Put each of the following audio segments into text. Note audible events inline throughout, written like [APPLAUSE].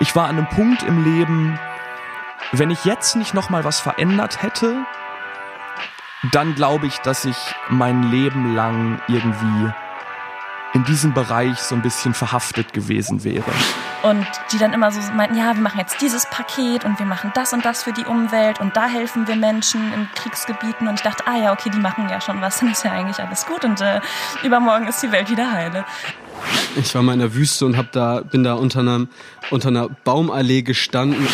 Ich war an einem Punkt im Leben, wenn ich jetzt nicht noch mal was verändert hätte, dann glaube ich, dass ich mein Leben lang irgendwie in diesem Bereich so ein bisschen verhaftet gewesen wäre. Und die dann immer so meinten, ja, wir machen jetzt dieses Paket und wir machen das und das für die Umwelt und da helfen wir Menschen in Kriegsgebieten. Und ich dachte, ah ja, okay, die machen ja schon was, dann [LAUGHS] ist ja eigentlich alles gut und äh, übermorgen ist die Welt wieder heile. Ich war mal in der Wüste und hab da, bin da unter, einem, unter einer Baumallee gestanden.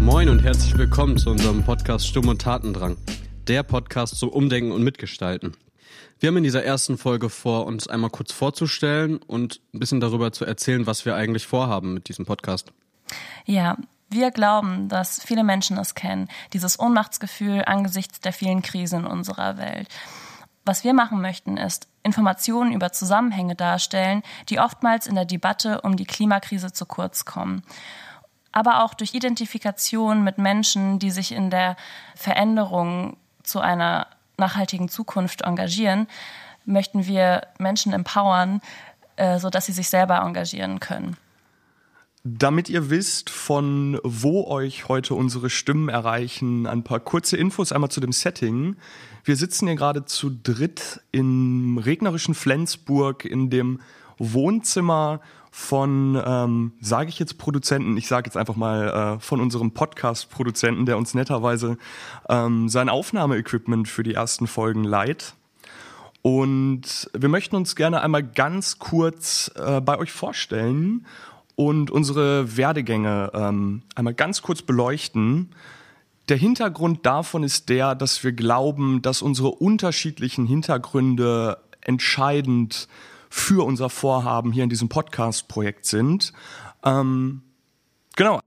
Moin und herzlich willkommen zu unserem Podcast Stumm und Tatendrang. Der Podcast zum Umdenken und Mitgestalten. Wir haben in dieser ersten Folge vor, uns einmal kurz vorzustellen und ein bisschen darüber zu erzählen, was wir eigentlich vorhaben mit diesem Podcast. Ja, wir glauben, dass viele Menschen es kennen, dieses Ohnmachtsgefühl angesichts der vielen Krisen in unserer Welt. Was wir machen möchten, ist Informationen über Zusammenhänge darstellen, die oftmals in der Debatte um die Klimakrise zu kurz kommen. Aber auch durch Identifikation mit Menschen, die sich in der Veränderung zu einer nachhaltigen Zukunft engagieren, möchten wir Menschen empowern, äh, sodass sie sich selber engagieren können. Damit ihr wisst, von wo euch heute unsere Stimmen erreichen, ein paar kurze Infos einmal zu dem Setting. Wir sitzen hier gerade zu dritt im regnerischen Flensburg in dem Wohnzimmer von, ähm, sage ich jetzt Produzenten, ich sage jetzt einfach mal äh, von unserem Podcast-Produzenten, der uns netterweise ähm, sein Aufnahmeequipment für die ersten Folgen leiht. Und wir möchten uns gerne einmal ganz kurz äh, bei euch vorstellen und unsere Werdegänge ähm, einmal ganz kurz beleuchten. Der Hintergrund davon ist der, dass wir glauben, dass unsere unterschiedlichen Hintergründe entscheidend für unser Vorhaben hier in diesem Podcast-Projekt sind. Ähm, genau.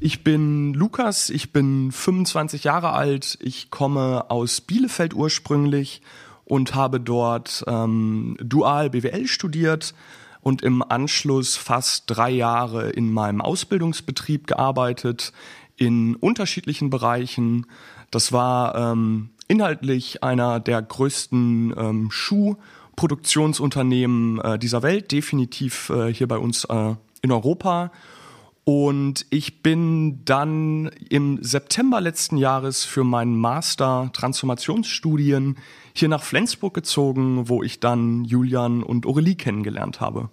Ich bin Lukas, ich bin 25 Jahre alt, ich komme aus Bielefeld ursprünglich und habe dort ähm, dual BWL studiert und im Anschluss fast drei Jahre in meinem Ausbildungsbetrieb gearbeitet in unterschiedlichen Bereichen. Das war ähm, inhaltlich einer der größten ähm, Schuhproduktionsunternehmen äh, dieser Welt, definitiv äh, hier bei uns äh, in Europa. Und ich bin dann im September letzten Jahres für meinen Master Transformationsstudien hier nach Flensburg gezogen, wo ich dann Julian und Aurelie kennengelernt habe.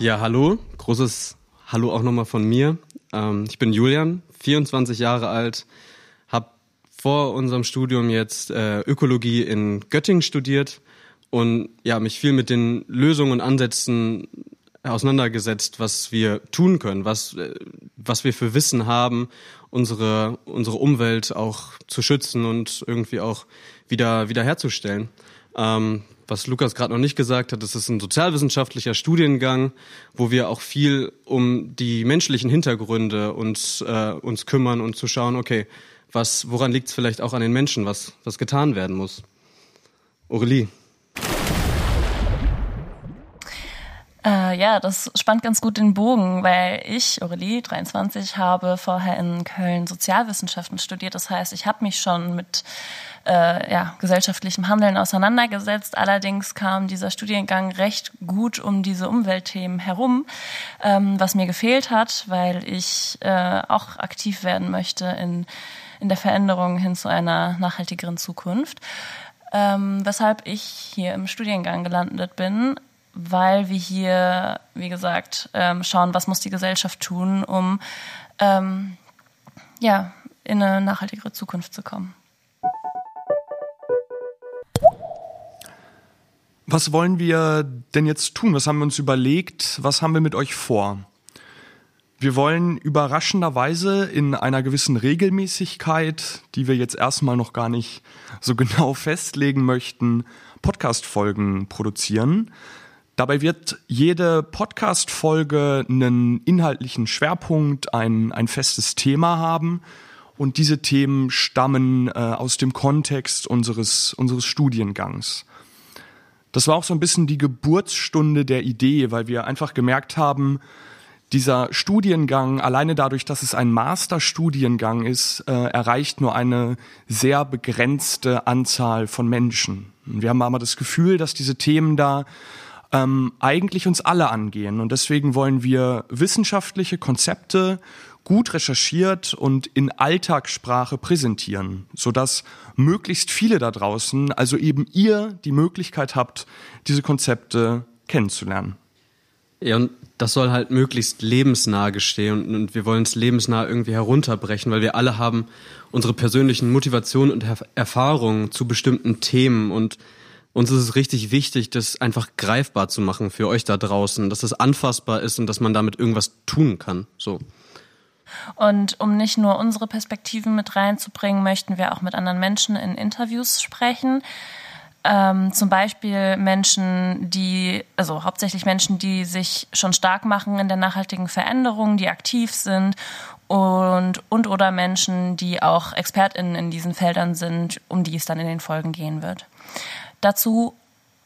Ja, hallo. Großes Hallo auch nochmal von mir. Ähm, ich bin Julian, 24 Jahre alt, vor unserem Studium jetzt äh, Ökologie in Göttingen studiert und ja, mich viel mit den Lösungen und Ansätzen auseinandergesetzt, was wir tun können, was, äh, was wir für Wissen haben, unsere, unsere Umwelt auch zu schützen und irgendwie auch wieder, wieder herzustellen. Ähm, was Lukas gerade noch nicht gesagt hat, das ist ein sozialwissenschaftlicher Studiengang, wo wir auch viel um die menschlichen Hintergründe uns, äh, uns kümmern und zu schauen, okay, was, woran liegt es vielleicht auch an den Menschen, was, was getan werden muss? Aurelie. Äh, ja, das spannt ganz gut den Bogen, weil ich, Aurelie, 23, habe vorher in Köln Sozialwissenschaften studiert. Das heißt, ich habe mich schon mit äh, ja, gesellschaftlichem Handeln auseinandergesetzt. Allerdings kam dieser Studiengang recht gut um diese Umweltthemen herum, ähm, was mir gefehlt hat, weil ich äh, auch aktiv werden möchte in in der Veränderung hin zu einer nachhaltigeren Zukunft. Ähm, weshalb ich hier im Studiengang gelandet bin, weil wir hier, wie gesagt, ähm, schauen, was muss die Gesellschaft tun, um ähm, ja, in eine nachhaltigere Zukunft zu kommen. Was wollen wir denn jetzt tun? Was haben wir uns überlegt? Was haben wir mit euch vor? Wir wollen überraschenderweise in einer gewissen Regelmäßigkeit, die wir jetzt erstmal noch gar nicht so [LAUGHS] genau festlegen möchten, Podcast-Folgen produzieren. Dabei wird jede Podcast-Folge einen inhaltlichen Schwerpunkt, ein, ein festes Thema haben. Und diese Themen stammen äh, aus dem Kontext unseres, unseres Studiengangs. Das war auch so ein bisschen die Geburtsstunde der Idee, weil wir einfach gemerkt haben, dieser Studiengang, alleine dadurch, dass es ein Masterstudiengang ist, äh, erreicht nur eine sehr begrenzte Anzahl von Menschen. Wir haben aber das Gefühl, dass diese Themen da ähm, eigentlich uns alle angehen. Und deswegen wollen wir wissenschaftliche Konzepte gut recherchiert und in Alltagssprache präsentieren, sodass möglichst viele da draußen, also eben ihr, die Möglichkeit habt, diese Konzepte kennenzulernen. Ja, und das soll halt möglichst lebensnah gestehen und, und wir wollen es lebensnah irgendwie herunterbrechen, weil wir alle haben unsere persönlichen Motivationen und Erfahrungen zu bestimmten Themen und uns ist es richtig wichtig, das einfach greifbar zu machen für euch da draußen, dass es anfassbar ist und dass man damit irgendwas tun kann. So. Und um nicht nur unsere Perspektiven mit reinzubringen, möchten wir auch mit anderen Menschen in Interviews sprechen. Ähm, zum Beispiel Menschen, die, also hauptsächlich Menschen, die sich schon stark machen in der nachhaltigen Veränderung, die aktiv sind und, und oder Menschen, die auch ExpertInnen in diesen Feldern sind, um die es dann in den Folgen gehen wird. Dazu,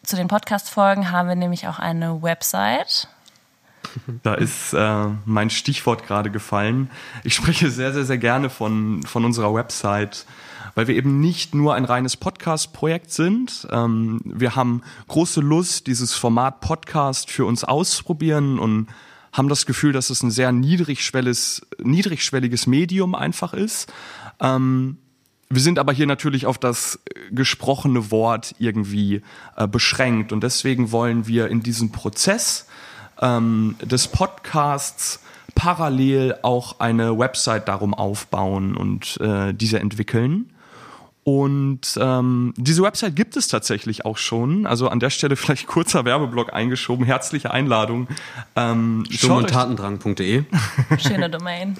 zu den Podcast-Folgen, haben wir nämlich auch eine Website. Da ist äh, mein Stichwort gerade gefallen. Ich spreche sehr, sehr, sehr gerne von, von unserer Website weil wir eben nicht nur ein reines Podcast-Projekt sind. Ähm, wir haben große Lust, dieses Format Podcast für uns auszuprobieren und haben das Gefühl, dass es ein sehr niedrigschwelliges, niedrigschwelliges Medium einfach ist. Ähm, wir sind aber hier natürlich auf das gesprochene Wort irgendwie äh, beschränkt und deswegen wollen wir in diesem Prozess ähm, des Podcasts parallel auch eine Website darum aufbauen und äh, diese entwickeln. Und ähm, diese Website gibt es tatsächlich auch schon. Also an der Stelle [LAUGHS] vielleicht kurzer Werbeblock eingeschoben. Herzliche Einladung. Ähm, Sturm- [LAUGHS] [LAUGHS] Schöne Domain.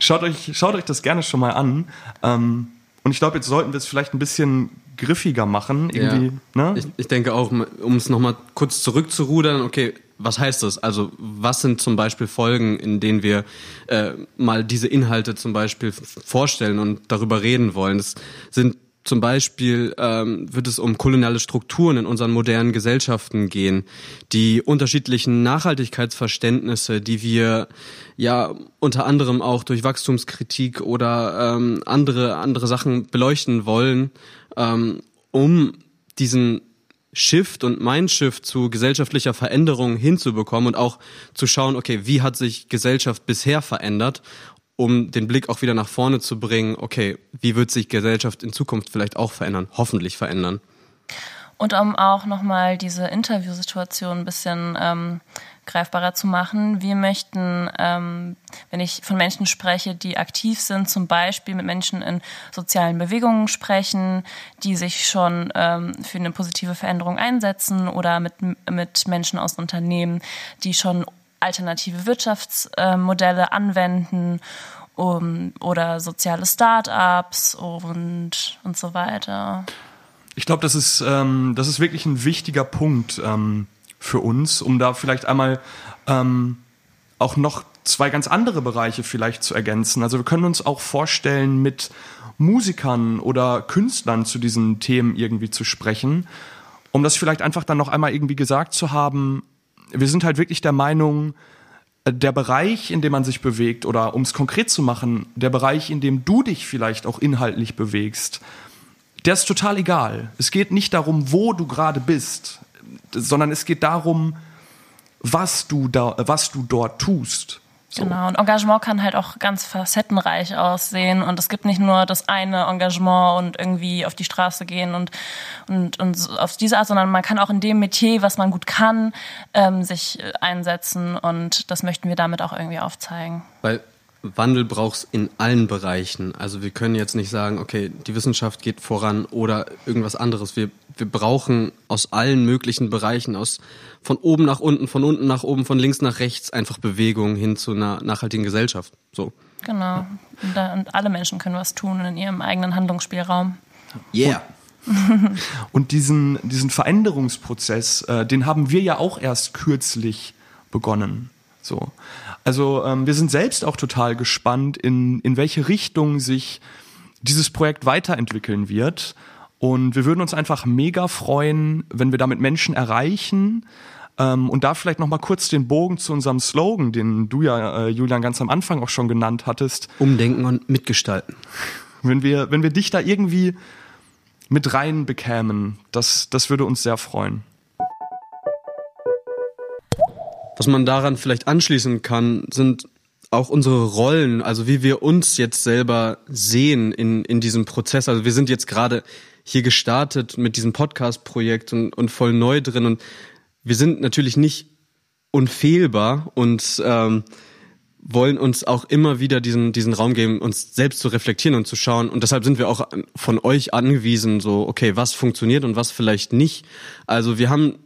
schaut, euch, schaut euch das gerne schon mal an. Ähm, und ich glaube, jetzt sollten wir es vielleicht ein bisschen griffiger machen. Irgendwie, ja. ne? ich, ich denke auch, um es nochmal kurz zurückzurudern, okay, was heißt das? Also was sind zum Beispiel Folgen, in denen wir äh, mal diese Inhalte zum Beispiel vorstellen und darüber reden wollen? Das sind zum Beispiel ähm, wird es um koloniale Strukturen in unseren modernen Gesellschaften gehen, die unterschiedlichen Nachhaltigkeitsverständnisse, die wir ja unter anderem auch durch Wachstumskritik oder ähm, andere andere Sachen beleuchten wollen, ähm, um diesen Shift und Mindshift zu gesellschaftlicher Veränderung hinzubekommen und auch zu schauen, okay, wie hat sich Gesellschaft bisher verändert, um den Blick auch wieder nach vorne zu bringen, okay, wie wird sich Gesellschaft in Zukunft vielleicht auch verändern, hoffentlich verändern. Und um auch nochmal diese Interviewsituation ein bisschen ähm, greifbarer zu machen. Wir möchten, ähm, wenn ich von Menschen spreche, die aktiv sind, zum Beispiel mit Menschen in sozialen Bewegungen sprechen, die sich schon ähm, für eine positive Veränderung einsetzen oder mit, mit Menschen aus Unternehmen, die schon alternative Wirtschaftsmodelle anwenden um, oder soziale Start-ups und, und so weiter. Ich glaube, das ist, ähm, das ist wirklich ein wichtiger Punkt. Ähm für uns, um da vielleicht einmal ähm, auch noch zwei ganz andere Bereiche vielleicht zu ergänzen. Also wir können uns auch vorstellen, mit Musikern oder Künstlern zu diesen Themen irgendwie zu sprechen, um das vielleicht einfach dann noch einmal irgendwie gesagt zu haben. Wir sind halt wirklich der Meinung, der Bereich, in dem man sich bewegt, oder um es konkret zu machen, der Bereich, in dem du dich vielleicht auch inhaltlich bewegst, der ist total egal. Es geht nicht darum, wo du gerade bist sondern es geht darum, was du da, was du dort tust. So. Genau, und Engagement kann halt auch ganz facettenreich aussehen und es gibt nicht nur das eine Engagement und irgendwie auf die Straße gehen und, und, und auf diese Art, sondern man kann auch in dem Metier, was man gut kann, ähm, sich einsetzen und das möchten wir damit auch irgendwie aufzeigen. Weil Wandel braucht es in allen Bereichen. Also wir können jetzt nicht sagen, okay, die Wissenschaft geht voran oder irgendwas anderes. Wir, wir brauchen aus allen möglichen Bereichen, aus von oben nach unten, von unten nach oben, von links nach rechts einfach Bewegung hin zu einer nachhaltigen Gesellschaft. So. Genau. Und, da, und alle Menschen können was tun in ihrem eigenen Handlungsspielraum. Yeah. und diesen, diesen Veränderungsprozess, äh, den haben wir ja auch erst kürzlich begonnen. So. Also ähm, wir sind selbst auch total gespannt, in, in welche Richtung sich dieses Projekt weiterentwickeln wird. Und wir würden uns einfach mega freuen, wenn wir damit Menschen erreichen. Ähm, und da vielleicht noch mal kurz den Bogen zu unserem Slogan, den du ja, äh, Julian, ganz am Anfang auch schon genannt hattest. Umdenken und mitgestalten. Wenn wir, wenn wir dich da irgendwie mit rein bekämen, das, das würde uns sehr freuen. Was man daran vielleicht anschließen kann, sind auch unsere Rollen, also wie wir uns jetzt selber sehen in, in diesem Prozess. Also wir sind jetzt gerade hier gestartet mit diesem Podcast-Projekt und, und voll neu drin und wir sind natürlich nicht unfehlbar und ähm, wollen uns auch immer wieder diesen, diesen Raum geben, uns selbst zu reflektieren und zu schauen. Und deshalb sind wir auch von euch angewiesen, so, okay, was funktioniert und was vielleicht nicht. Also wir haben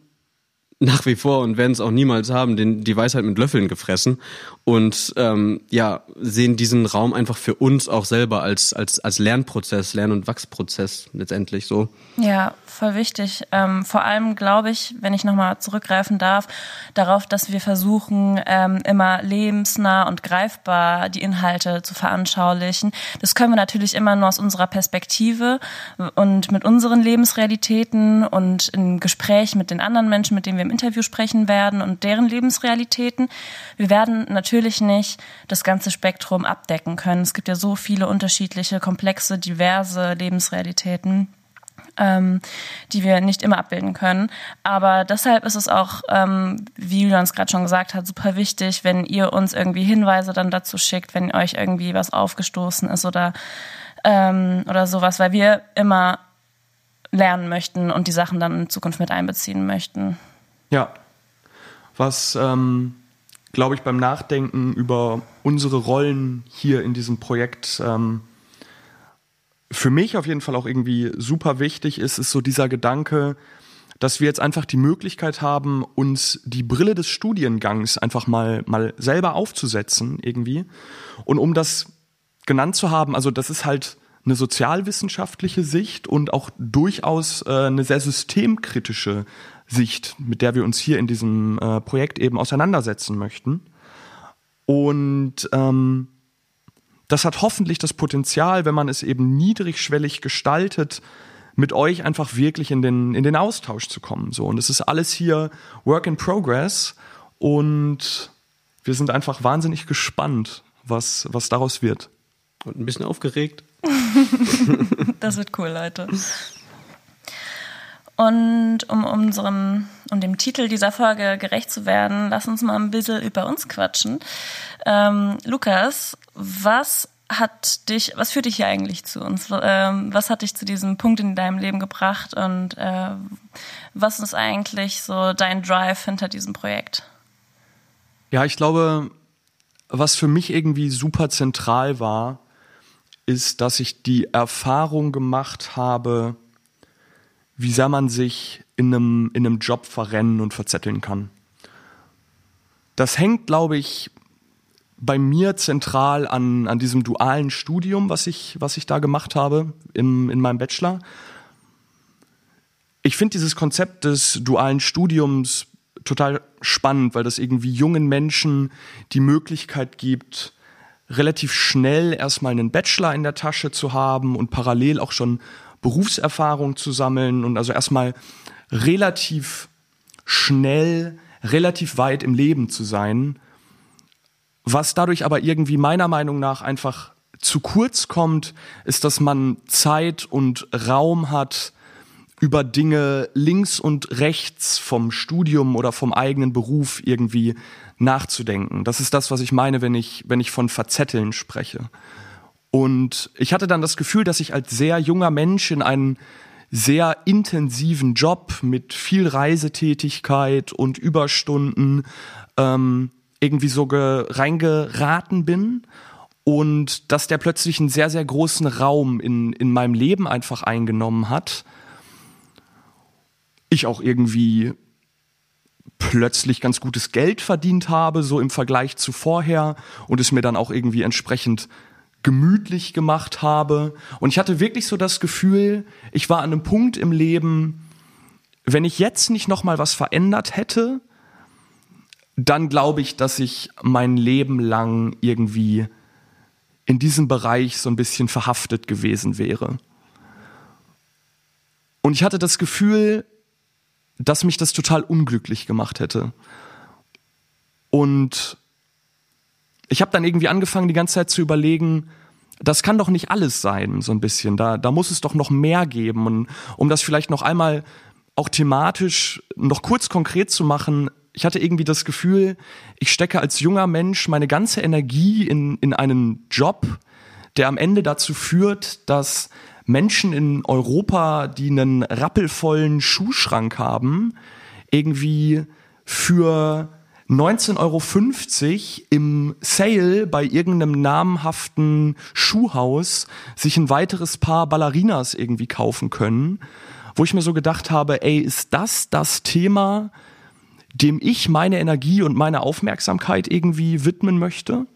nach wie vor und werden es auch niemals haben, den, die Weisheit mit Löffeln gefressen und ähm, ja, sehen diesen Raum einfach für uns auch selber als, als, als Lernprozess, Lern- und Wachsprozess letztendlich so. Ja, voll wichtig. Ähm, vor allem glaube ich, wenn ich nochmal zurückgreifen darf, darauf, dass wir versuchen, ähm, immer lebensnah und greifbar die Inhalte zu veranschaulichen. Das können wir natürlich immer nur aus unserer Perspektive und mit unseren Lebensrealitäten und im Gespräch mit den anderen Menschen, mit denen wir im Interview sprechen werden und deren Lebensrealitäten. Wir werden natürlich nicht das ganze Spektrum abdecken können. Es gibt ja so viele unterschiedliche, komplexe, diverse Lebensrealitäten. Ähm, die wir nicht immer abbilden können. Aber deshalb ist es auch, ähm, wie Julian es gerade schon gesagt hat, super wichtig, wenn ihr uns irgendwie Hinweise dann dazu schickt, wenn euch irgendwie was aufgestoßen ist oder, ähm, oder sowas, weil wir immer lernen möchten und die Sachen dann in Zukunft mit einbeziehen möchten. Ja, was, ähm, glaube ich, beim Nachdenken über unsere Rollen hier in diesem Projekt ähm, für mich auf jeden Fall auch irgendwie super wichtig ist, ist so dieser Gedanke, dass wir jetzt einfach die Möglichkeit haben, uns die Brille des Studiengangs einfach mal, mal selber aufzusetzen irgendwie. Und um das genannt zu haben, also das ist halt eine sozialwissenschaftliche Sicht und auch durchaus äh, eine sehr systemkritische Sicht, mit der wir uns hier in diesem äh, Projekt eben auseinandersetzen möchten. Und ähm, das hat hoffentlich das Potenzial, wenn man es eben niedrigschwellig gestaltet, mit euch einfach wirklich in den, in den Austausch zu kommen. So. Und es ist alles hier Work in Progress und wir sind einfach wahnsinnig gespannt, was, was daraus wird. Und ein bisschen aufgeregt. [LAUGHS] [LAUGHS] das wird cool, Leute. Und um unserem, um dem Titel dieser Folge gerecht zu werden, lass uns mal ein bisschen über uns quatschen. Ähm, Lukas, was hat dich, was führt dich hier eigentlich zu uns? Ähm, was hat dich zu diesem Punkt in deinem Leben gebracht und äh, was ist eigentlich so dein Drive hinter diesem Projekt? Ja, ich glaube, was für mich irgendwie super zentral war, ist, dass ich die Erfahrung gemacht habe, wie sehr man sich in einem, in einem Job verrennen und verzetteln kann. Das hängt, glaube ich, bei mir zentral an, an diesem dualen Studium, was ich, was ich da gemacht habe im, in meinem Bachelor. Ich finde dieses Konzept des dualen Studiums total spannend, weil das irgendwie jungen Menschen die Möglichkeit gibt, relativ schnell erstmal einen Bachelor in der Tasche zu haben und parallel auch schon Berufserfahrung zu sammeln und also erstmal relativ schnell, relativ weit im Leben zu sein, was dadurch aber irgendwie meiner Meinung nach einfach zu kurz kommt, ist, dass man Zeit und Raum hat, über Dinge links und rechts vom Studium oder vom eigenen Beruf irgendwie nachzudenken. Das ist das, was ich meine, wenn ich, wenn ich von Verzetteln spreche. Und ich hatte dann das Gefühl, dass ich als sehr junger Mensch in einen sehr intensiven Job mit viel Reisetätigkeit und Überstunden ähm, irgendwie so reingeraten bin und dass der plötzlich einen sehr, sehr großen Raum in, in meinem Leben einfach eingenommen hat. Ich auch irgendwie plötzlich ganz gutes Geld verdient habe, so im Vergleich zu vorher und es mir dann auch irgendwie entsprechend gemütlich gemacht habe. Und ich hatte wirklich so das Gefühl, ich war an einem Punkt im Leben, wenn ich jetzt nicht noch mal was verändert hätte, dann glaube ich, dass ich mein Leben lang irgendwie in diesem Bereich so ein bisschen verhaftet gewesen wäre. Und ich hatte das Gefühl, dass mich das total unglücklich gemacht hätte. Und ich habe dann irgendwie angefangen, die ganze Zeit zu überlegen, das kann doch nicht alles sein, so ein bisschen. Da, da muss es doch noch mehr geben. Und um das vielleicht noch einmal auch thematisch noch kurz konkret zu machen, ich hatte irgendwie das Gefühl, ich stecke als junger Mensch meine ganze Energie in, in einen Job, der am Ende dazu führt, dass Menschen in Europa, die einen rappelvollen Schuhschrank haben, irgendwie für 19,50 Euro im Sale bei irgendeinem namhaften Schuhhaus sich ein weiteres Paar Ballerinas irgendwie kaufen können, wo ich mir so gedacht habe, ey, ist das das Thema, dem ich meine Energie und meine Aufmerksamkeit irgendwie widmen möchte?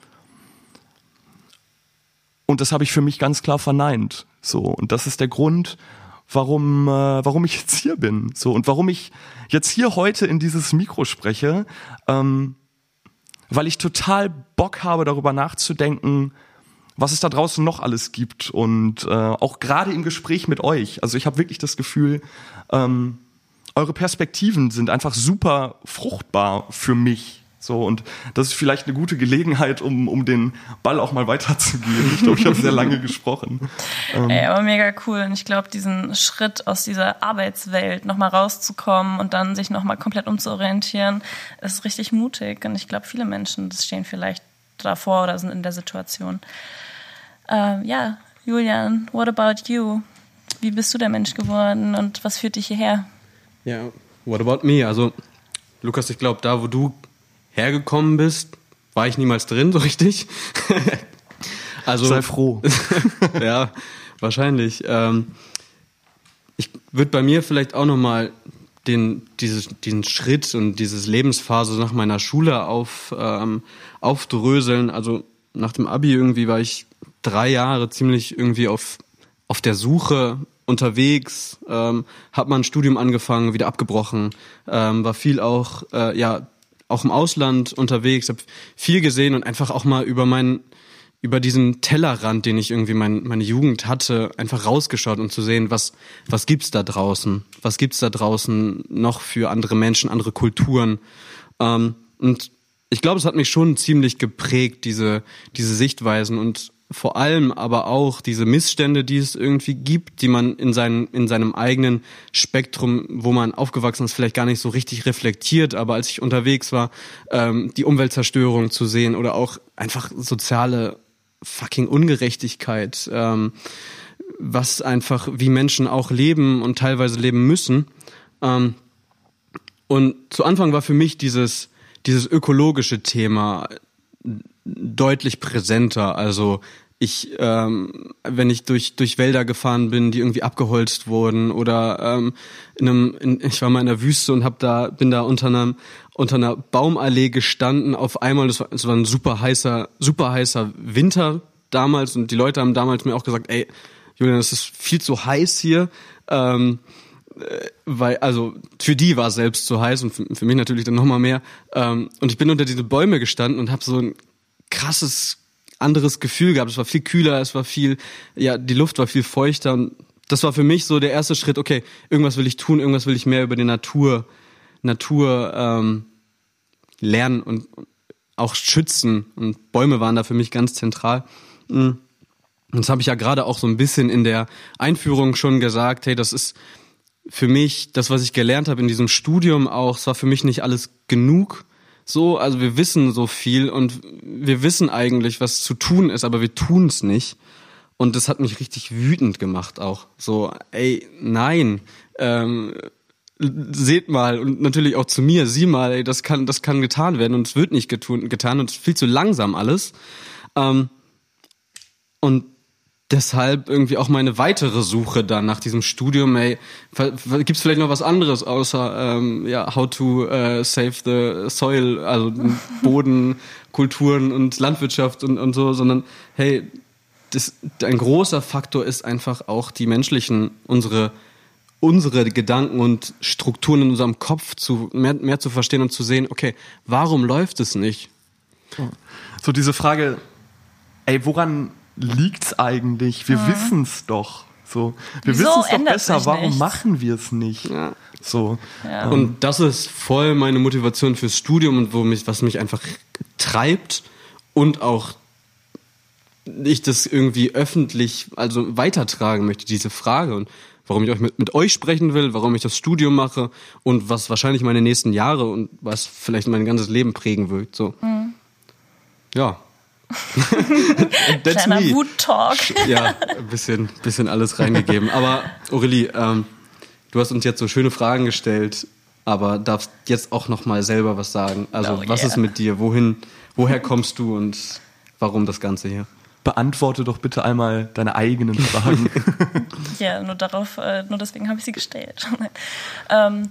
Und das habe ich für mich ganz klar verneint. So und das ist der Grund, warum, äh, warum ich jetzt hier bin. So und warum ich jetzt hier heute in dieses Mikro spreche, ähm, weil ich total Bock habe, darüber nachzudenken, was es da draußen noch alles gibt und äh, auch gerade im Gespräch mit euch. Also ich habe wirklich das Gefühl, ähm, eure Perspektiven sind einfach super fruchtbar für mich. So, und das ist vielleicht eine gute Gelegenheit, um, um den Ball auch mal weiterzugeben. Ich glaube, ich habe sehr lange gesprochen. Ähm. Ey, aber mega cool. Und ich glaube, diesen Schritt aus dieser Arbeitswelt nochmal rauszukommen und dann sich nochmal komplett umzuorientieren, ist richtig mutig. Und ich glaube, viele Menschen, das stehen vielleicht davor oder sind in der Situation. Ähm, ja, Julian, what about you? Wie bist du der Mensch geworden und was führt dich hierher? Ja, what about me? Also, Lukas, ich glaube, da, wo du hergekommen bist, war ich niemals drin, [LAUGHS] so richtig. also, Sei froh. [LAUGHS] ja, wahrscheinlich. Ähm, ich würde bei mir vielleicht auch nochmal den, dieses, diesen Schritt und diese Lebensphase nach meiner Schule auf, ähm, aufdröseln. Also nach dem Abi irgendwie war ich drei Jahre ziemlich irgendwie auf, auf der Suche unterwegs, ähm, habe mal ein Studium angefangen, wieder abgebrochen, ähm, war viel auch äh, ja auch im Ausland unterwegs, habe viel gesehen und einfach auch mal über meinen über diesen Tellerrand, den ich irgendwie mein, meine Jugend hatte, einfach rausgeschaut und zu sehen, was was gibt's da draußen, was gibt's da draußen noch für andere Menschen, andere Kulturen? Ähm, und ich glaube, es hat mich schon ziemlich geprägt diese diese Sichtweisen. Und vor allem aber auch diese Missstände, die es irgendwie gibt, die man in, seinem in seinem eigenen Spektrum, wo man aufgewachsen ist, vielleicht gar nicht so richtig reflektiert. Aber als ich unterwegs war, ähm, die Umweltzerstörung zu sehen oder auch einfach soziale fucking Ungerechtigkeit, ähm, was einfach wie Menschen auch leben und teilweise leben müssen. Ähm, und zu Anfang war für mich dieses dieses ökologische Thema deutlich präsenter. Also ich, ähm, wenn ich durch durch Wälder gefahren bin, die irgendwie abgeholzt wurden, oder ähm, in einem, in, ich war mal in der Wüste und hab da, bin da unter einem unter einer Baumallee gestanden. Auf einmal, das war, das war ein super heißer, super heißer Winter damals und die Leute haben damals mir auch gesagt, ey, Julian, es ist viel zu heiß hier. Ähm, äh, weil, also für die war es selbst zu heiß und für, für mich natürlich dann nochmal mehr. Ähm, und ich bin unter diese Bäume gestanden und habe so ein krasses anderes Gefühl gehabt. Es war viel kühler, es war viel, ja, die Luft war viel feuchter und das war für mich so der erste Schritt, okay, irgendwas will ich tun, irgendwas will ich mehr über die Natur, Natur ähm, lernen und auch schützen. Und Bäume waren da für mich ganz zentral. Und das habe ich ja gerade auch so ein bisschen in der Einführung schon gesagt, hey, das ist für mich, das, was ich gelernt habe in diesem Studium auch, es war für mich nicht alles genug so, also wir wissen so viel und wir wissen eigentlich, was zu tun ist, aber wir tun es nicht. Und das hat mich richtig wütend gemacht auch. So, ey, nein, ähm, seht mal und natürlich auch zu mir, sieh mal, ey, das kann, das kann getan werden und es wird nicht getun, getan und es ist viel zu langsam alles. Ähm, und deshalb irgendwie auch meine weitere Suche dann nach diesem Studium, ey, gibt's vielleicht noch was anderes außer ähm, ja, how to uh, save the soil, also [LAUGHS] Boden, Kulturen und Landwirtschaft und, und so, sondern hey, das, ein großer Faktor ist einfach auch die menschlichen, unsere unsere Gedanken und Strukturen in unserem Kopf zu mehr, mehr zu verstehen und zu sehen, okay, warum läuft es nicht? So diese Frage, ey, woran liegt's eigentlich? Wir mhm. wissen's doch. So, wir wissen es doch besser, warum nichts? machen wir es nicht? Ja. So. Ja. Und das ist voll meine Motivation fürs Studium und wo mich, was mich einfach treibt und auch ich das irgendwie öffentlich also weitertragen möchte, diese Frage und warum ich euch mit, mit euch sprechen will, warum ich das Studium mache und was wahrscheinlich meine nächsten Jahre und was vielleicht mein ganzes Leben prägen wird. So. Mhm. Ja. [LAUGHS] That's Kleiner me. Wut-Talk. ja, ein bisschen, bisschen alles reingegeben. Aber Aurelie, ähm, du hast uns jetzt so schöne Fragen gestellt, aber darfst jetzt auch noch mal selber was sagen. Also oh, was yeah. ist mit dir? Wohin, woher kommst du und warum das Ganze hier? beantworte doch bitte einmal deine eigenen Fragen. [LAUGHS] ja, nur darauf, äh, nur deswegen habe ich sie gestellt. [LAUGHS] ähm,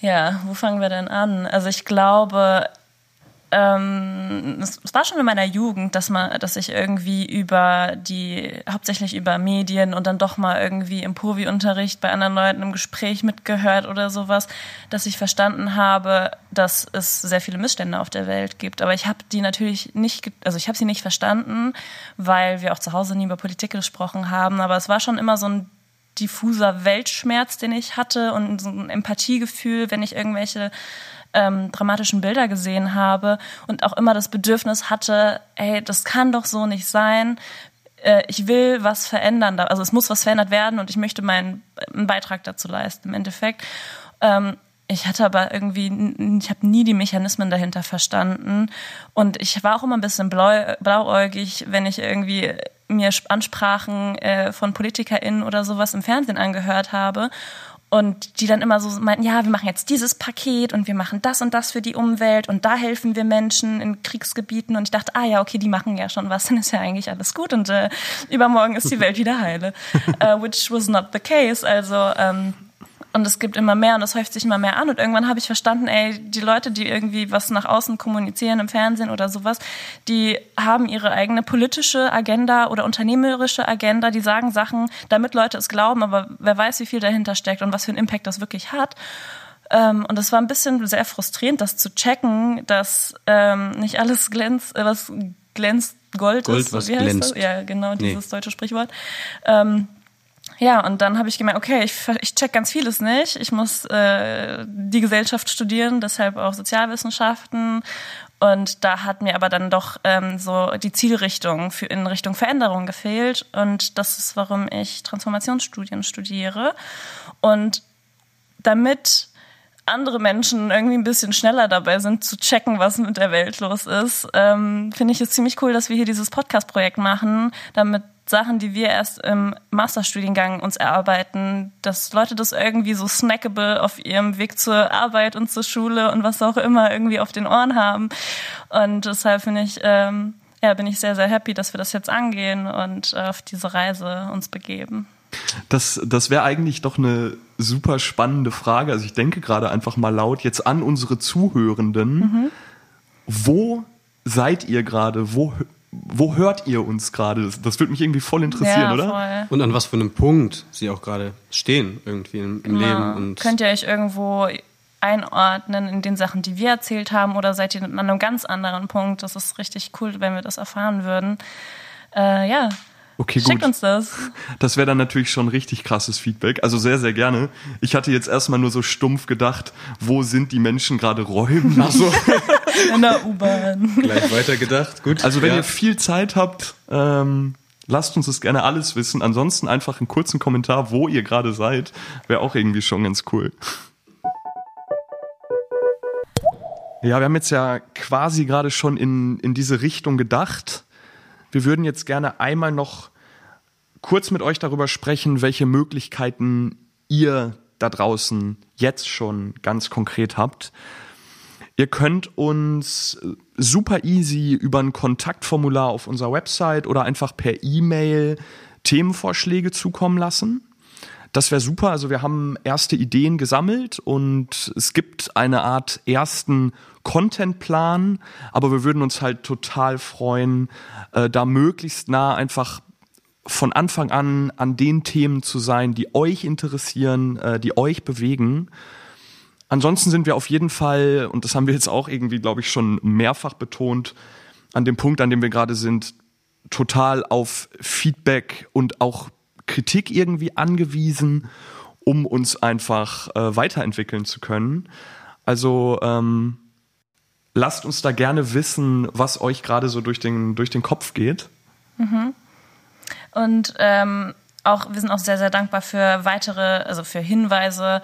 ja, wo fangen wir denn an? Also ich glaube, ähm, es, war schon in meiner Jugend, dass man, dass ich irgendwie über die, hauptsächlich über Medien und dann doch mal irgendwie im Povi-Unterricht bei anderen Leuten im Gespräch mitgehört oder sowas, dass ich verstanden habe, dass es sehr viele Missstände auf der Welt gibt. Aber ich habe die natürlich nicht, also ich habe sie nicht verstanden, weil wir auch zu Hause nie über Politik gesprochen haben. Aber es war schon immer so ein diffuser Weltschmerz, den ich hatte und so ein Empathiegefühl, wenn ich irgendwelche ähm, dramatischen Bilder gesehen habe und auch immer das Bedürfnis hatte, ey, das kann doch so nicht sein. Äh, ich will was verändern, also es muss was verändert werden und ich möchte meinen, einen Beitrag dazu leisten im Endeffekt. Ähm, ich hatte aber irgendwie, ich habe nie die Mechanismen dahinter verstanden. Und ich war auch immer ein bisschen blau, blauäugig, wenn ich irgendwie mir Ansprachen äh, von PolitikerInnen oder sowas im Fernsehen angehört habe und die dann immer so meinten, ja, wir machen jetzt dieses Paket und wir machen das und das für die Umwelt und da helfen wir Menschen in Kriegsgebieten. Und ich dachte, ah ja, okay, die machen ja schon was, [LAUGHS] dann ist ja eigentlich alles gut und äh, übermorgen ist die [LAUGHS] Welt wieder heile. uh, which was not the case. Also ähm, und es gibt immer mehr und es häuft sich immer mehr an. Und irgendwann habe ich verstanden, ey, die Leute, die irgendwie was nach außen kommunizieren im Fernsehen oder sowas, die haben ihre eigene politische Agenda oder unternehmerische Agenda. Die sagen Sachen, damit Leute es glauben, aber wer weiß, wie viel dahinter steckt und was für einen Impact das wirklich hat. Ähm, und es war ein bisschen sehr frustrierend, das zu checken, dass ähm, nicht alles glänzt, äh, was glänzt, Gold, Gold ist. was wie glänzt. Das? Ja, genau, dieses nee. deutsche Sprichwort. Ähm, ja, und dann habe ich gemerkt, okay, ich, ich check ganz vieles nicht. Ich muss äh, die Gesellschaft studieren, deshalb auch Sozialwissenschaften. Und da hat mir aber dann doch ähm, so die Zielrichtung für, in Richtung Veränderung gefehlt. Und das ist, warum ich Transformationsstudien studiere. Und damit andere Menschen irgendwie ein bisschen schneller dabei sind, zu checken, was mit der Welt los ist, ähm, finde ich es ziemlich cool, dass wir hier dieses Podcast-Projekt machen, damit Sachen, die wir erst im Masterstudiengang uns erarbeiten, dass Leute das irgendwie so snackable auf ihrem Weg zur Arbeit und zur Schule und was auch immer irgendwie auf den Ohren haben. Und deshalb finde ich, ähm, ja, bin ich sehr, sehr happy, dass wir das jetzt angehen und äh, auf diese Reise uns begeben. Das, das wäre eigentlich doch eine super spannende Frage. Also ich denke gerade einfach mal laut jetzt an unsere Zuhörenden. Mhm. Wo seid ihr gerade? Wo wo hört ihr uns gerade? Das, das würde mich irgendwie voll interessieren, ja, oder? Voll. Und an was für einem Punkt sie auch gerade stehen irgendwie im, im genau. Leben. Und Könnt ihr euch irgendwo einordnen in den Sachen, die wir erzählt haben, oder seid ihr an einem ganz anderen Punkt? Das ist richtig cool, wenn wir das erfahren würden. Äh, ja, Okay, Schickt uns das. Das wäre dann natürlich schon richtig krasses Feedback. Also sehr, sehr gerne. Ich hatte jetzt erstmal nur so stumpf gedacht, wo sind die Menschen gerade räumen? Ach [LAUGHS] so. In der U-Bahn. Gleich weiter gedacht. Gut. Also wenn ja. ihr viel Zeit habt, ähm, lasst uns das gerne alles wissen. Ansonsten einfach einen kurzen Kommentar, wo ihr gerade seid. Wäre auch irgendwie schon ganz cool. Ja, wir haben jetzt ja quasi gerade schon in, in diese Richtung gedacht. Wir würden jetzt gerne einmal noch kurz mit euch darüber sprechen, welche Möglichkeiten ihr da draußen jetzt schon ganz konkret habt. Ihr könnt uns super easy über ein Kontaktformular auf unserer Website oder einfach per E-Mail Themenvorschläge zukommen lassen. Das wäre super. Also wir haben erste Ideen gesammelt und es gibt eine Art ersten Contentplan, aber wir würden uns halt total freuen, äh, da möglichst nah einfach von Anfang an an den Themen zu sein, die euch interessieren, äh, die euch bewegen. Ansonsten sind wir auf jeden Fall, und das haben wir jetzt auch irgendwie, glaube ich, schon mehrfach betont, an dem Punkt, an dem wir gerade sind, total auf Feedback und auch Kritik irgendwie angewiesen, um uns einfach äh, weiterentwickeln zu können. Also ähm, lasst uns da gerne wissen, was euch gerade so durch den, durch den Kopf geht. Mhm. Und ähm, auch, wir sind auch sehr, sehr dankbar für weitere, also für Hinweise,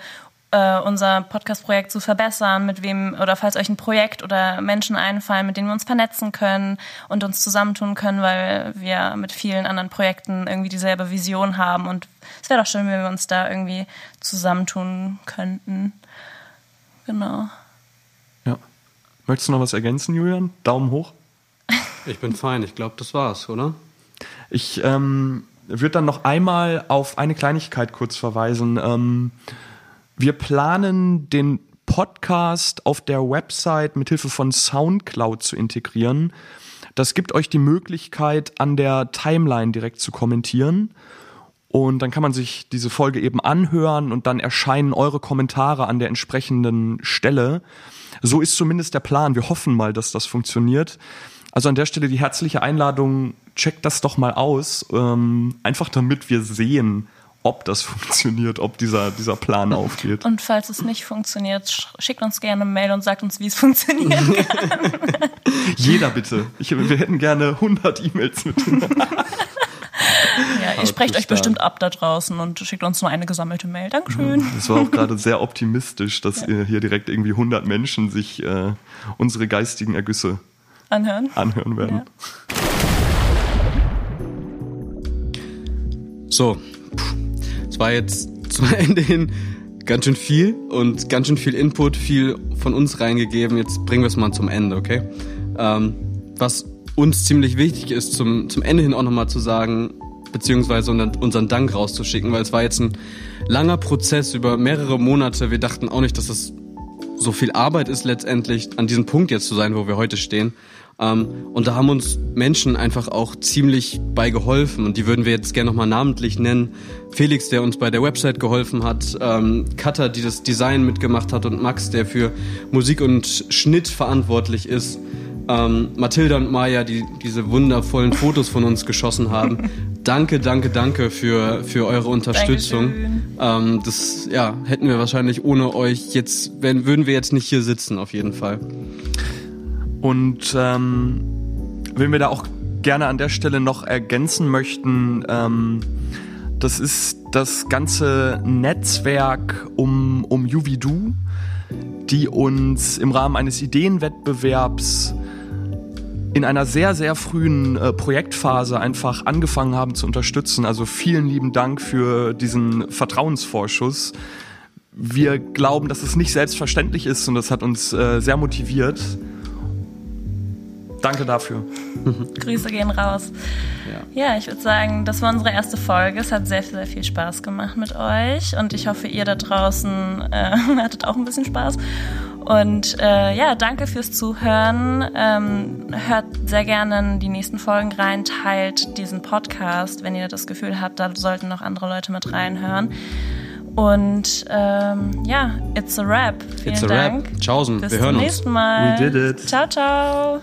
äh, unser Podcast-Projekt zu verbessern, mit wem, oder falls euch ein Projekt oder Menschen einfallen, mit denen wir uns vernetzen können und uns zusammentun können, weil wir mit vielen anderen Projekten irgendwie dieselbe Vision haben. Und es wäre doch schön, wenn wir uns da irgendwie zusammentun könnten. Genau. Ja. Möchtest du noch was ergänzen, Julian? Daumen hoch. Ich bin fein. Ich glaube, das war's, oder? Ich ähm, würde dann noch einmal auf eine Kleinigkeit kurz verweisen. Ähm, wir planen den Podcast auf der Website mithilfe von Soundcloud zu integrieren. Das gibt euch die Möglichkeit, an der Timeline direkt zu kommentieren. Und dann kann man sich diese Folge eben anhören und dann erscheinen eure Kommentare an der entsprechenden Stelle. So ist zumindest der Plan. Wir hoffen mal, dass das funktioniert. Also an der Stelle die herzliche Einladung, checkt das doch mal aus, ähm, einfach damit wir sehen, ob das [LAUGHS] funktioniert, ob dieser, dieser Plan aufgeht. Und falls es nicht funktioniert, schickt uns gerne eine Mail und sagt uns, wie es [LAUGHS] funktionieren kann. [LAUGHS] Jeder bitte. Ich, wir hätten gerne 100 E-Mails mit. Ja, ihr sprecht euch bestimmt ab da draußen und schickt uns nur eine gesammelte Mail. Dankeschön. Das war auch gerade sehr optimistisch, dass ja. hier direkt irgendwie 100 Menschen sich äh, unsere geistigen Ergüsse anhören, anhören werden. Ja. So, es war jetzt zum Ende hin ganz schön viel und ganz schön viel Input, viel von uns reingegeben. Jetzt bringen wir es mal zum Ende, okay? Ähm, was uns ziemlich wichtig ist, zum, zum Ende hin auch nochmal zu sagen, beziehungsweise unseren Dank rauszuschicken, weil es war jetzt ein langer Prozess über mehrere Monate. Wir dachten auch nicht, dass es so viel Arbeit ist letztendlich, an diesem Punkt jetzt zu sein, wo wir heute stehen. Ähm, und da haben uns Menschen einfach auch ziemlich bei geholfen und die würden wir jetzt gerne nochmal namentlich nennen. Felix, der uns bei der Website geholfen hat, ähm, Katha, die das Design mitgemacht hat und Max, der für Musik und Schnitt verantwortlich ist. Ähm, Mathilda und Maya, die diese wundervollen Fotos von uns geschossen haben. [LAUGHS] danke, danke, danke für, für eure Unterstützung. Ähm, das ja, hätten wir wahrscheinlich ohne euch jetzt, wenn, würden wir jetzt nicht hier sitzen, auf jeden Fall. Und ähm, wenn wir da auch gerne an der Stelle noch ergänzen möchten, ähm, das ist das ganze Netzwerk um, um Juvidu, die uns im Rahmen eines Ideenwettbewerbs in einer sehr, sehr frühen äh, Projektphase einfach angefangen haben zu unterstützen. Also vielen lieben Dank für diesen Vertrauensvorschuss. Wir glauben, dass es nicht selbstverständlich ist und das hat uns äh, sehr motiviert. Danke dafür. [LAUGHS] Grüße gehen raus. Ja, ja ich würde sagen, das war unsere erste Folge. Es hat sehr, sehr viel Spaß gemacht mit euch und ich hoffe, ihr da draußen äh, [LAUGHS] hattet auch ein bisschen Spaß. Und äh, ja, danke fürs Zuhören. Ähm, hört sehr gerne die nächsten Folgen rein, teilt diesen Podcast, wenn ihr das Gefühl habt, da sollten noch andere Leute mit reinhören. Und ähm, ja, it's a wrap. Vielen it's a Dank. Rap. Tschaußen. Bis Wir hören zum nächsten Mal. We did it. Ciao, ciao.